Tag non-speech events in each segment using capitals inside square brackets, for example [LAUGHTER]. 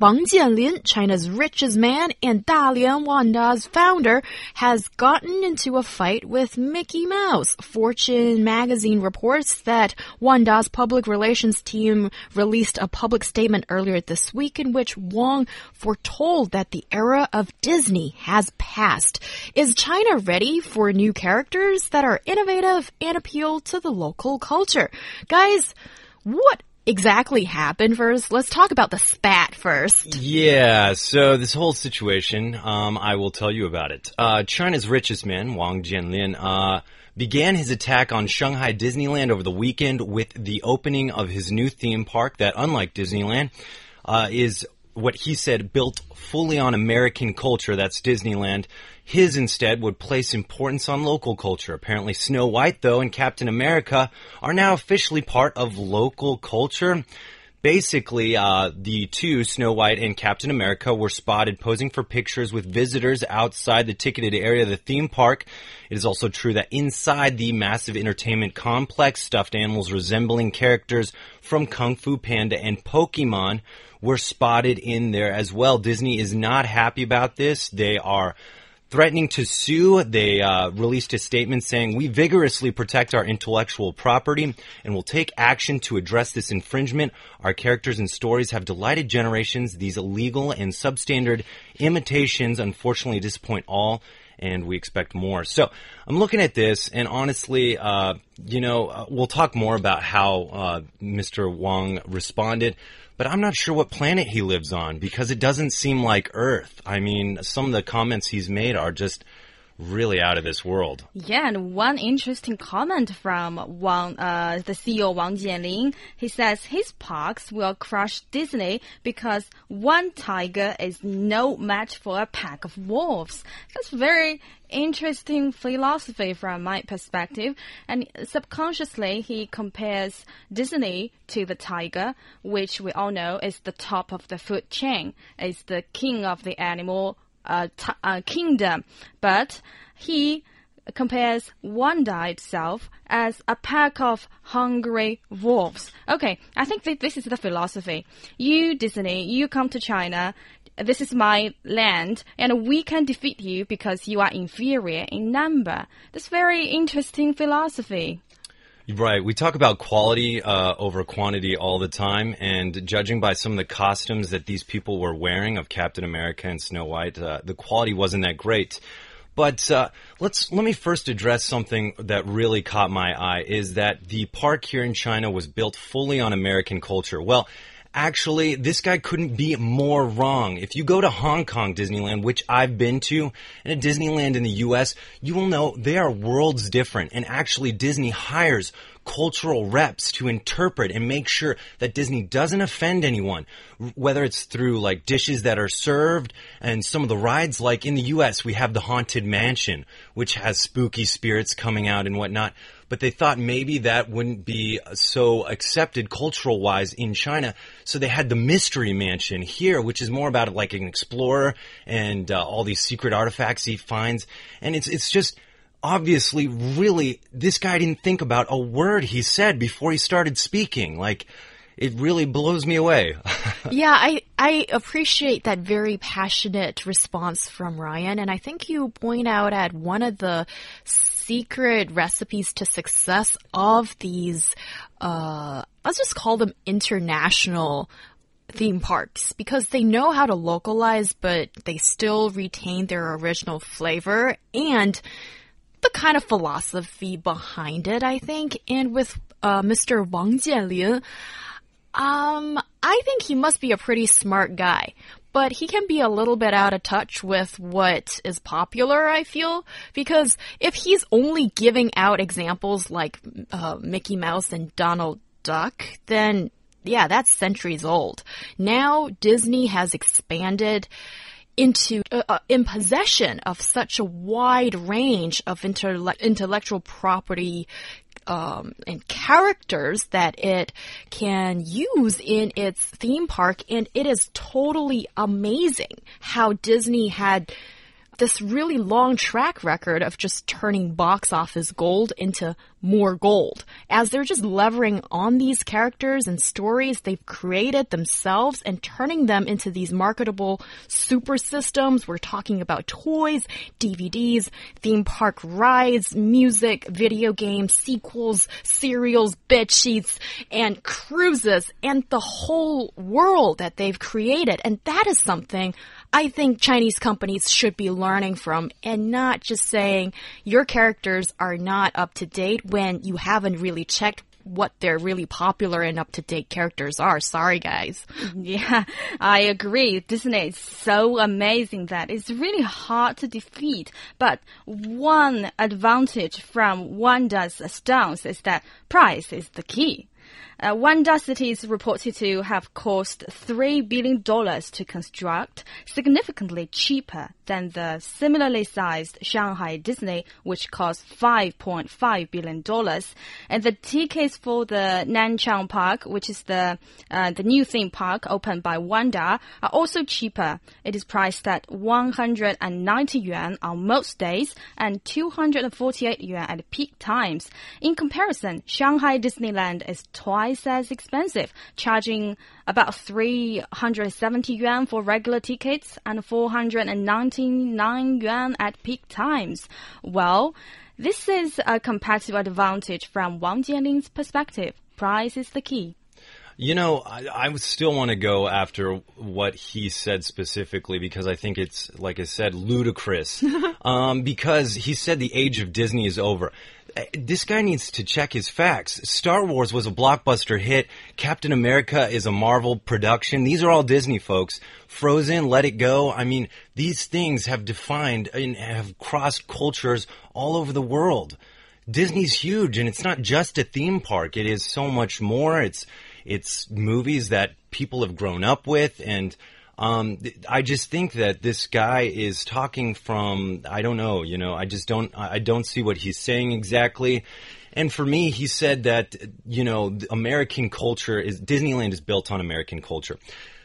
Wang Jianlin, China's richest man and Dalian Wanda's founder, has gotten into a fight with Mickey Mouse. Fortune magazine reports that Wanda's public relations team released a public statement earlier this week in which Wang foretold that the era of Disney has passed. Is China ready for new characters that are innovative and appeal to the local culture? Guys, what exactly happened first? Let's talk about the spat first. Yeah, so this whole situation, um, I will tell you about it. Uh, China's richest man, Wang Jianlin, uh, began his attack on Shanghai Disneyland over the weekend with the opening of his new theme park that, unlike Disneyland, uh, is what he said built fully on American culture. That's Disneyland. His instead would place importance on local culture. Apparently Snow White though and Captain America are now officially part of local culture. Basically, uh, the two, Snow White and Captain America, were spotted posing for pictures with visitors outside the ticketed area of the theme park. It is also true that inside the massive entertainment complex, stuffed animals resembling characters from Kung Fu Panda and Pokemon were spotted in there as well. Disney is not happy about this. They are threatening to sue. They uh, released a statement saying, We vigorously protect our intellectual property and will take action to address this infringement. Our characters and stories have delighted generations. These illegal and substandard imitations unfortunately disappoint all. And we expect more. So I'm looking at this, and honestly, uh, you know, uh, we'll talk more about how uh, Mr. Wang responded but I'm not sure what planet he lives on because it doesn't seem like Earth. I mean, some of the comments he's made are just really out of this world. Yeah, and one interesting comment from Wang, uh, the CEO Wang Jianlin, he says his parks will crush Disney because one tiger is no match for a pack of wolves. That's very interesting philosophy from my perspective. And subconsciously, he compares Disney to the tiger, which we all know is the top of the food chain, is the king of the animal uh, kingdom, but he compares Wanda itself as a pack of hungry wolves. Okay, I think th this is the philosophy. You, Disney, you come to China, this is my land, and we can defeat you because you are inferior in number. That's very interesting philosophy. Right. We talk about quality uh, over quantity all the time, and judging by some of the costumes that these people were wearing of Captain America and Snow White, uh, the quality wasn't that great. But uh, let's let me first address something that really caught my eye: is that the park here in China was built fully on American culture. Well, Actually, this guy couldn't be more wrong. If you go to Hong Kong Disneyland, which I've been to, and a Disneyland in the US, you will know they are worlds different. And actually, Disney hires cultural reps to interpret and make sure that Disney doesn't offend anyone, whether it's through like dishes that are served and some of the rides, like in the US, we have the Haunted Mansion, which has spooky spirits coming out and whatnot but they thought maybe that wouldn't be so accepted cultural wise in China. So they had the Mystery Mansion here, which is more about like an explorer and uh, all these secret artifacts he finds. And it's, it's just, obviously really this guy didn't think about a word he said before he started speaking like it really blows me away. [LAUGHS] yeah, I I appreciate that very passionate response from Ryan and I think you point out at one of the secret recipes to success of these, uh, let's just call them international theme parks because they know how to localize, but they still retain their original flavor and the kind of philosophy behind it, I think. And with uh, Mr. Wang Jianlin, um, I think he must be a pretty smart guy but he can be a little bit out of touch with what is popular, I feel. Because if he's only giving out examples like uh, Mickey Mouse and Donald Duck, then yeah, that's centuries old. Now Disney has expanded into uh, uh, in possession of such a wide range of intelle intellectual property um, and characters that it can use in its theme park, and it is totally amazing how Disney had this really long track record of just turning box office gold into more gold. As they're just levering on these characters and stories they've created themselves and turning them into these marketable super systems. We're talking about toys, DVDs, theme park rides, music, video games, sequels, serials, bed sheets, and cruises, and the whole world that they've created. And that is something I think Chinese companies should be learning from and not just saying your characters are not up to date when you haven't really checked what their really popular and up to date characters are. Sorry, guys. Yeah, I agree. Disney is so amazing that it's really hard to defeat. But one advantage from Wanda's stance is that price is the key. Uh, Wanda City is reported to have cost $3 billion to construct, significantly cheaper than the similarly sized Shanghai Disney, which cost $5.5 billion. And the tickets for the Nanchang Park, which is the, uh, the new theme park opened by Wanda, are also cheaper. It is priced at 190 yuan on most days and 248 yuan at peak times. In comparison, Shanghai Disneyland is twice twice as expensive, charging about 370 yuan for regular tickets and 499 yuan at peak times. Well, this is a competitive advantage from Wang Jianlin's perspective. Price is the key. You know, I, I still want to go after what he said specifically because I think it's, like I said, ludicrous. [LAUGHS] um, because he said the age of Disney is over. Uh, this guy needs to check his facts. Star Wars was a blockbuster hit. Captain America is a Marvel production. These are all Disney folks. Frozen, Let It Go. I mean, these things have defined and have crossed cultures all over the world. Disney's huge and it's not just a theme park. It is so much more. It's it's movies that people have grown up with, and um, I just think that this guy is talking from I don't know, you know, I just don't I don't see what he's saying exactly. And for me, he said that you know, American culture is Disneyland is built on American culture.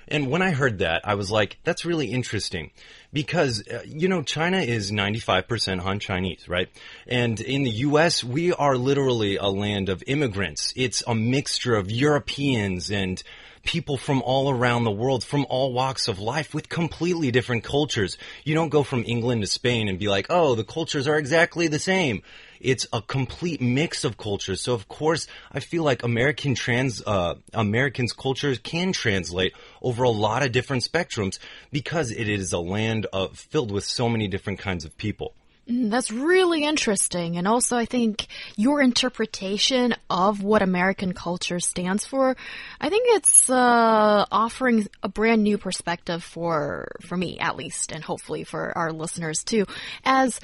And when I heard that, I was like, that's really interesting because, uh, you know, China is 95% Han Chinese, right? And in the U.S., we are literally a land of immigrants. It's a mixture of Europeans and people from all around the world, from all walks of life with completely different cultures. You don't go from England to Spain and be like, oh, the cultures are exactly the same. It's a complete mix of cultures. So of course, I feel like American trans, uh, Americans' cultures can translate over a lot of different spectrums because it is a land of, filled with so many different kinds of people. Mm, that's really interesting. And also, I think your interpretation of what American culture stands for, I think it's uh, offering a brand new perspective for, for me, at least, and hopefully for our listeners too. As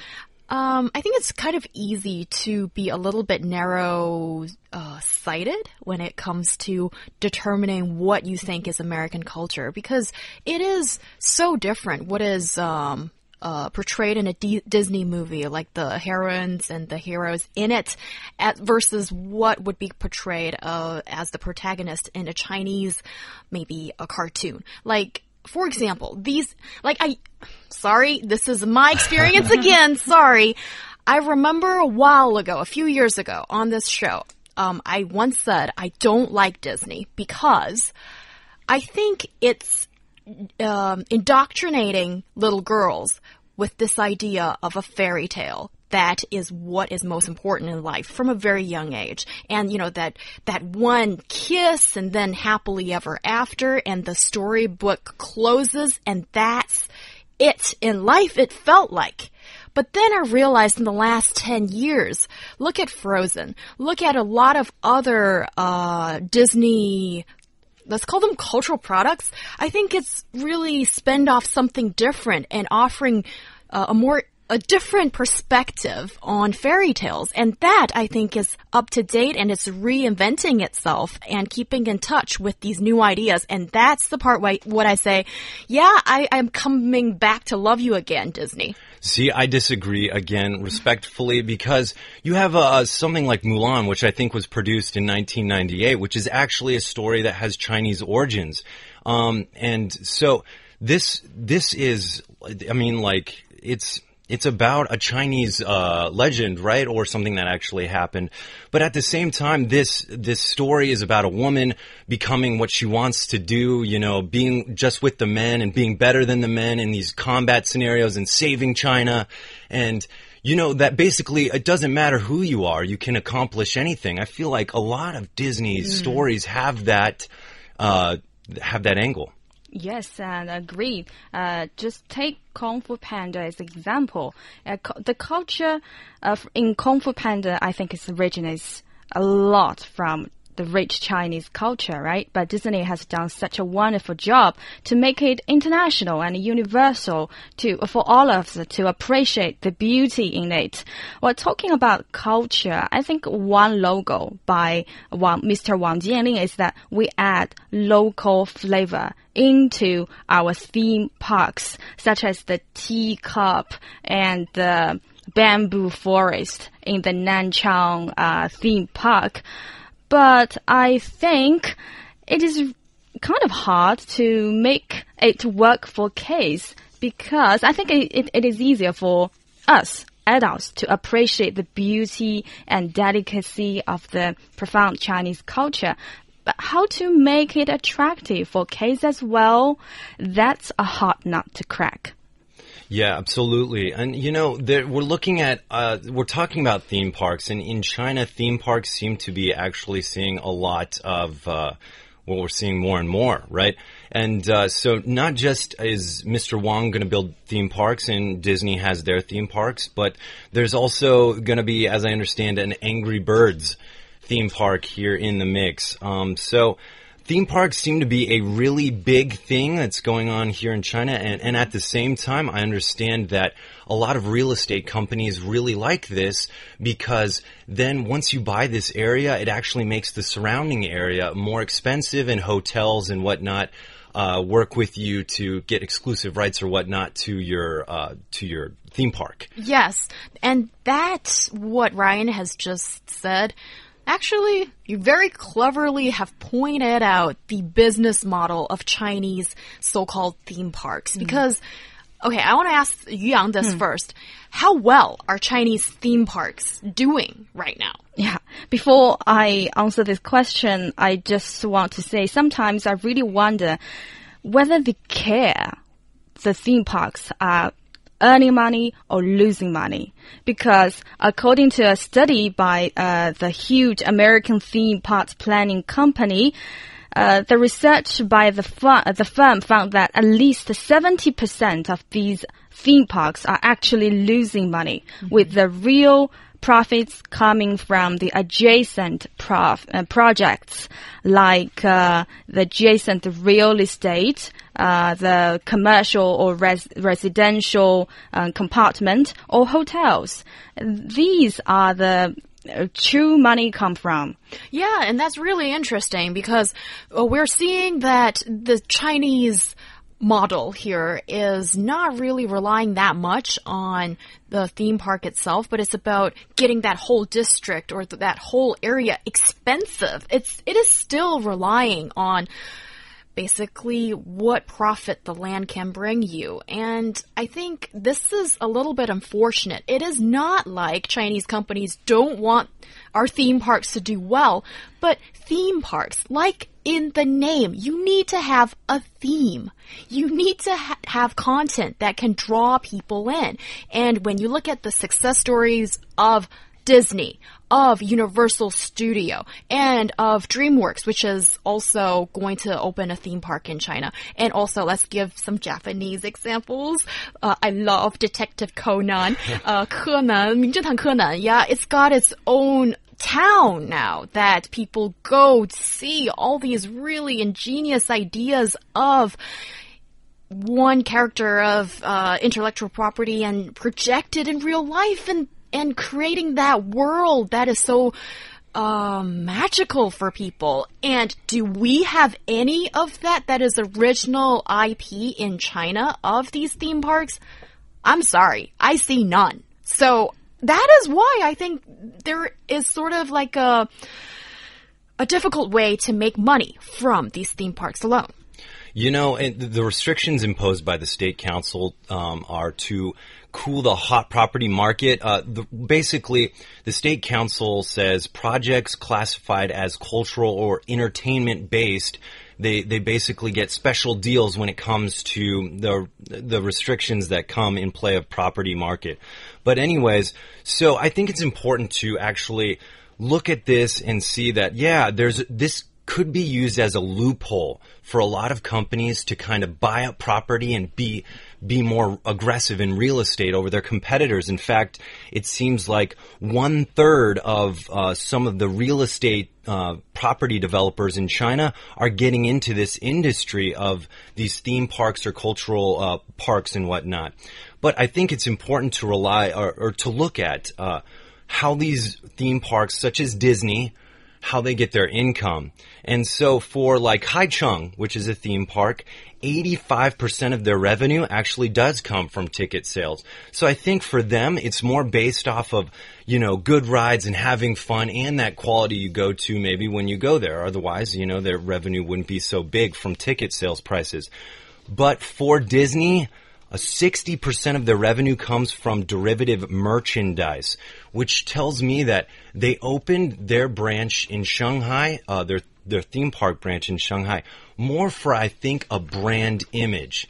um, I think it's kind of easy to be a little bit narrow uh, sighted when it comes to determining what you think is American culture because it is so different. What is um, uh, portrayed in a D Disney movie, like the heroines and the heroes in it, at, versus what would be portrayed uh, as the protagonist in a Chinese, maybe a cartoon. Like for example, these, like I, sorry, this is my experience [LAUGHS] again, sorry. I remember a while ago, a few years ago on this show, um, I once said I don't like Disney because I think it's um, indoctrinating little girls with this idea of a fairy tale that is what is most important in life from a very young age. And, you know, that, that one kiss and then happily ever after and the storybook closes and that's it in life, it felt like. But then I realized in the last 10 years, look at Frozen, look at a lot of other, uh, Disney let's call them cultural products. I think it's really spend off something different and offering uh, a more a different perspective on fairy tales. And that I think is up to date and it's reinventing itself and keeping in touch with these new ideas. And that's the part where what I say, yeah, I, I'm coming back to love you again, Disney. See, I disagree again, respectfully, because you have uh, something like Mulan, which I think was produced in 1998, which is actually a story that has Chinese origins. Um, and so this, this is, I mean, like, it's, it's about a Chinese uh, legend, right, or something that actually happened. But at the same time, this this story is about a woman becoming what she wants to do. You know, being just with the men and being better than the men in these combat scenarios and saving China, and you know that basically it doesn't matter who you are, you can accomplish anything. I feel like a lot of Disney mm. stories have that uh, have that angle. Yes, and agree. Uh, just take Kung Fu Panda as an example. Uh, the culture of in Kung Fu Panda, I think, it originates a lot from the rich Chinese culture, right? But Disney has done such a wonderful job to make it international and universal to for all of us to appreciate the beauty in it. While talking about culture, I think one logo by Wang, Mr. Wang Jianlin is that we add local flavor into our theme parks, such as the teacup and the bamboo forest in the Nanchang uh, theme park. But I think it is kind of hard to make it work for kids because I think it, it, it is easier for us adults to appreciate the beauty and delicacy of the profound Chinese culture. But how to make it attractive for kids as well, that's a hard nut to crack. Yeah, absolutely. And you know, there, we're looking at, uh, we're talking about theme parks, and in China, theme parks seem to be actually seeing a lot of, uh, what we're seeing more and more, right? And uh, so, not just is Mr. Wang going to build theme parks and Disney has their theme parks, but there's also going to be, as I understand, an Angry Birds theme park here in the mix. Um, so, theme parks seem to be a really big thing that's going on here in China. And, and, at the same time, I understand that a lot of real estate companies really like this because then once you buy this area, it actually makes the surrounding area more expensive and hotels and whatnot. Uh, work with you to get exclusive rights or whatnot to your uh, to your theme park. Yes, and that's what Ryan has just said. Actually, you very cleverly have pointed out the business model of Chinese so-called theme parks mm. because Okay, I want to ask Yu Yang this mm. first. How well are Chinese theme parks doing right now? Yeah. Before I answer this question, I just want to say sometimes I really wonder whether they care the theme parks are earning money or losing money. Because according to a study by uh, the huge American theme park planning company, uh, the research by the, the firm found that at least 70% of these theme parks are actually losing money, mm -hmm. with the real profits coming from the adjacent prof, uh, projects like uh, the adjacent real estate, uh, the commercial or res residential uh, compartment, or hotels. These are the uh, true money come from. Yeah, and that's really interesting because uh, we're seeing that the Chinese model here is not really relying that much on the theme park itself, but it's about getting that whole district or th that whole area expensive. It's it is still relying on basically what profit the land can bring you. And I think this is a little bit unfortunate. It is not like Chinese companies don't want our theme parks to do well, but theme parks, like in the name, you need to have a theme. You need to ha have content that can draw people in. And when you look at the success stories of Disney, of Universal Studio, and of DreamWorks, which is also going to open a theme park in China. And also, let's give some Japanese examples. Uh, I love Detective Conan, [LAUGHS] uh, Conan, Yeah, it's got its own town now that people go see all these really ingenious ideas of one character of uh, intellectual property and projected in real life and and creating that world that is so um, magical for people. And do we have any of that that is original IP in China of these theme parks? I'm sorry, I see none. So that is why I think there is sort of like a a difficult way to make money from these theme parks alone. You know, the restrictions imposed by the state council um, are to cool the hot property market. Uh, the, basically, the state council says projects classified as cultural or entertainment based. They, they basically get special deals when it comes to the the restrictions that come in play of property market. But anyways, so I think it's important to actually look at this and see that yeah, there's this could be used as a loophole for a lot of companies to kind of buy up property and be be more aggressive in real estate over their competitors. In fact, it seems like one third of uh, some of the real estate uh, property developers in China are getting into this industry of these theme parks or cultural uh, parks and whatnot. But I think it's important to rely or, or to look at uh, how these theme parks, such as Disney, how they get their income. And so for like Haichang, which is a theme park, 85% of their revenue actually does come from ticket sales. So I think for them, it's more based off of, you know, good rides and having fun and that quality you go to maybe when you go there. Otherwise, you know, their revenue wouldn't be so big from ticket sales prices. But for Disney, a 60% of their revenue comes from derivative merchandise, which tells me that they opened their branch in Shanghai, uh, their, their theme park branch in Shanghai, more for, I think, a brand image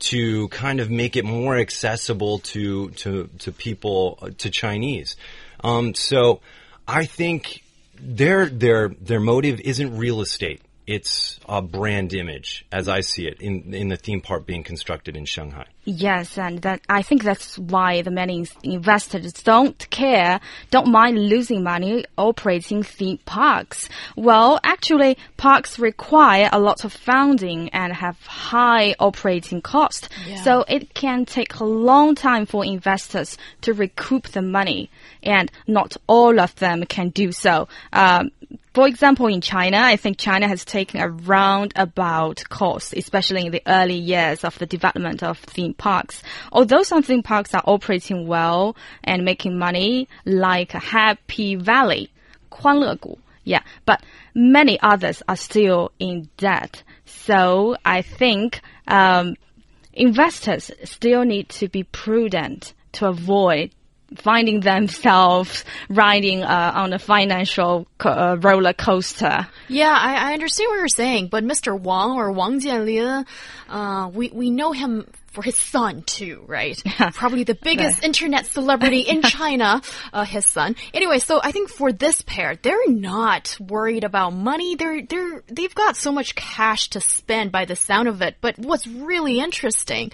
to kind of make it more accessible to, to, to people, uh, to Chinese. Um, so I think their, their, their motive isn't real estate it's a brand image as I see it in in the theme park being constructed in Shanghai. Yes, and that I think that's why the many investors don't care, don't mind losing money operating theme parks. Well, actually, parks require a lot of funding and have high operating cost, yeah. so it can take a long time for investors to recoup the money, and not all of them can do so. Um, for example, in China, I think China has taken a roundabout course, especially in the early years of the development of theme parks. Although some theme parks are operating well and making money, like Happy Valley, 欢乐谷, yeah, but many others are still in debt. So I think um, investors still need to be prudent to avoid finding themselves riding uh, on a financial co uh, roller coaster. Yeah, I, I, understand what you're saying, but Mr. Wang or Wang Jianlin, uh, we we know him for his son too, right? [LAUGHS] Probably the biggest internet celebrity in [LAUGHS] China, uh, his son. Anyway, so I think for this pair, they're not worried about money. They're they're they've got so much cash to spend by the sound of it. But what's really interesting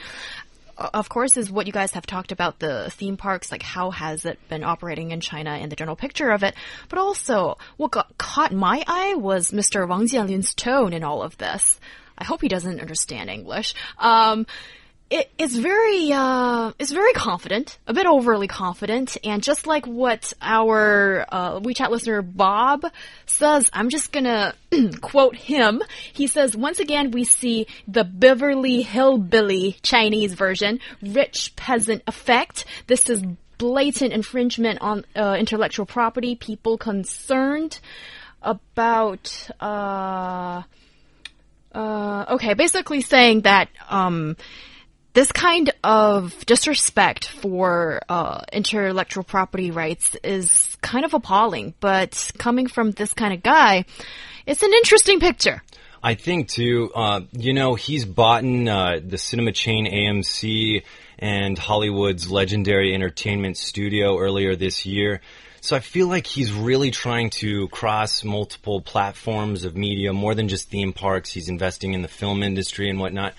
of course, is what you guys have talked about the theme parks, like how has it been operating in China and the general picture of it. But also, what got, caught my eye was Mr. Wang Jianlin's tone in all of this. I hope he doesn't understand English. Um, it, it's very uh, it's very confident, a bit overly confident, and just like what our uh, WeChat listener Bob says, I'm just gonna [CLEARS THROAT] quote him. He says, "Once again, we see the Beverly Hillbilly Chinese version, rich peasant effect. This is blatant infringement on uh, intellectual property. People concerned about." Uh, uh, okay, basically saying that um, this kind of disrespect for uh, intellectual property rights is kind of appalling, but coming from this kind of guy, it's an interesting picture. I think too, uh, you know, he's bought in uh, the cinema chain AMC and Hollywood's legendary entertainment studio earlier this year. So I feel like he's really trying to cross multiple platforms of media, more than just theme parks. He's investing in the film industry and whatnot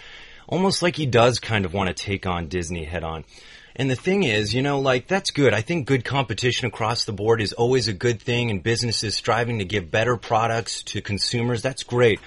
almost like he does kind of want to take on Disney head on. And the thing is, you know, like that's good. I think good competition across the board is always a good thing and businesses striving to give better products to consumers. That's great.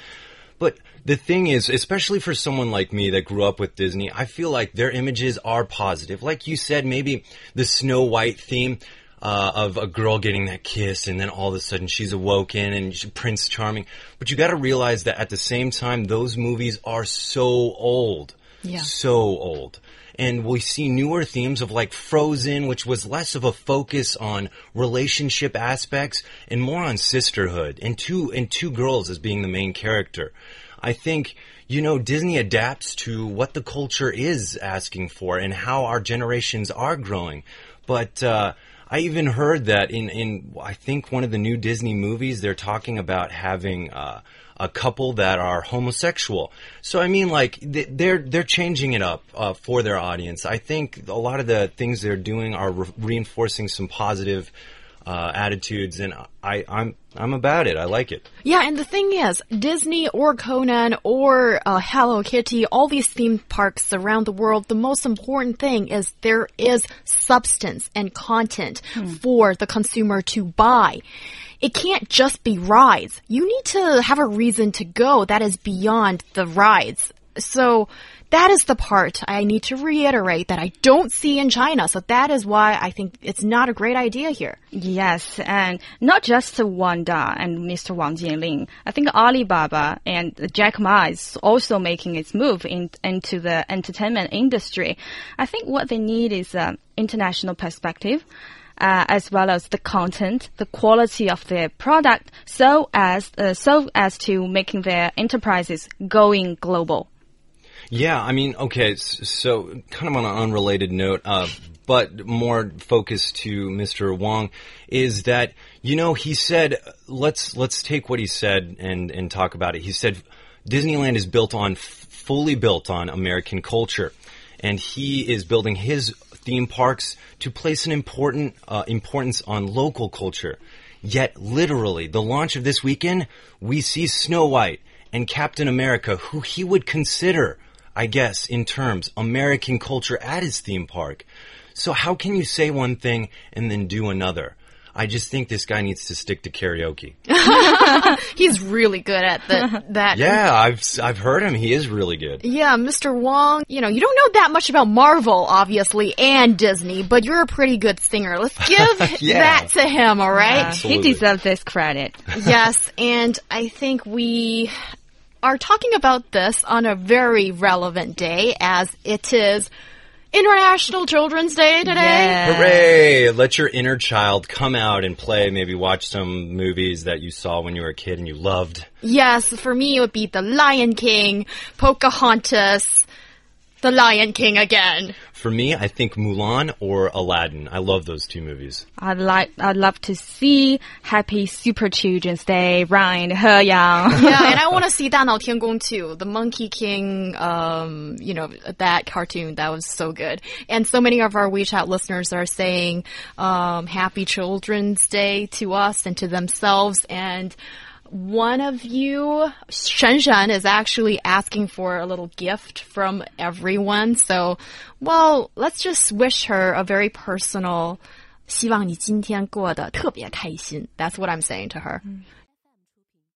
But the thing is, especially for someone like me that grew up with Disney, I feel like their images are positive. Like you said, maybe the Snow White theme. Uh, of a girl getting that kiss and then all of a sudden she's awoken and she, Prince Charming. But you gotta realize that at the same time, those movies are so old. Yeah. So old. And we see newer themes of like Frozen, which was less of a focus on relationship aspects and more on sisterhood and two, and two girls as being the main character. I think, you know, Disney adapts to what the culture is asking for and how our generations are growing. But, uh, I even heard that in, in, I think one of the new Disney movies, they're talking about having, uh, a couple that are homosexual. So I mean, like they're they're changing it up uh, for their audience. I think a lot of the things they're doing are re- reinforcing some positive uh, attitudes, and I I'm I'm about it. I like it. Yeah, and the thing is, Disney or Conan or uh, Hello Kitty, all these theme parks around the world, the most important thing is there is substance and content for the consumer to buy. It can't just be rides. You need to have a reason to go that is beyond the rides. So that is the part I need to reiterate that I don't see in China. So that is why I think it's not a great idea here. Yes, and not just Wanda and Mr. Wang Jianlin. I think Alibaba and Jack Ma is also making its move in, into the entertainment industry. I think what they need is an international perspective. Uh, as well as the content, the quality of their product, so as uh, so as to making their enterprises going global. Yeah, I mean, okay, so kind of on an unrelated note, uh, but more focused to Mr. Wong, is that you know he said let's let's take what he said and and talk about it. He said Disneyland is built on fully built on American culture, and he is building his theme parks to place an important uh, importance on local culture. Yet, literally, the launch of this weekend, we see Snow White and Captain America, who he would consider I guess, in terms, American culture at his theme park. So how can you say one thing and then do another? I just think this guy needs to stick to karaoke. [LAUGHS] [LAUGHS] He's really good at the, that. Yeah, I've I've heard him. He is really good. Yeah, Mr. Wong, you know, you don't know that much about Marvel, obviously, and Disney, but you're a pretty good singer. Let's [LAUGHS] give Yeah. that to him, all right? Uh, he deserves this credit. yes, and I think we are talking about this on a very relevant day as it is International Children's Day today. Yeah. Hooray! Let your inner child come out and play. Maybe watch some movies that you saw when you were a kid and you loved. Yes, for me it would be The Lion King, Pocahontas, the Lion King again. For me, I think Mulan or Aladdin. I love those two movies. I'd like, I'd love to see Happy Super Children's Day, Ryan, He Yang. [LAUGHS] yeah, and I [LAUGHS] want to see Da Nao Tian Gong too. The Monkey King, um, you know, that cartoon, that was so good. And so many of our WeChat listeners are saying, um, Happy Children's Day to us and to themselves. And one of you, Shen Shen, is actually asking for a little gift from everyone. So, well, let's just wish her a very personal 希望你今天过得特别开心. That's what I'm saying to her.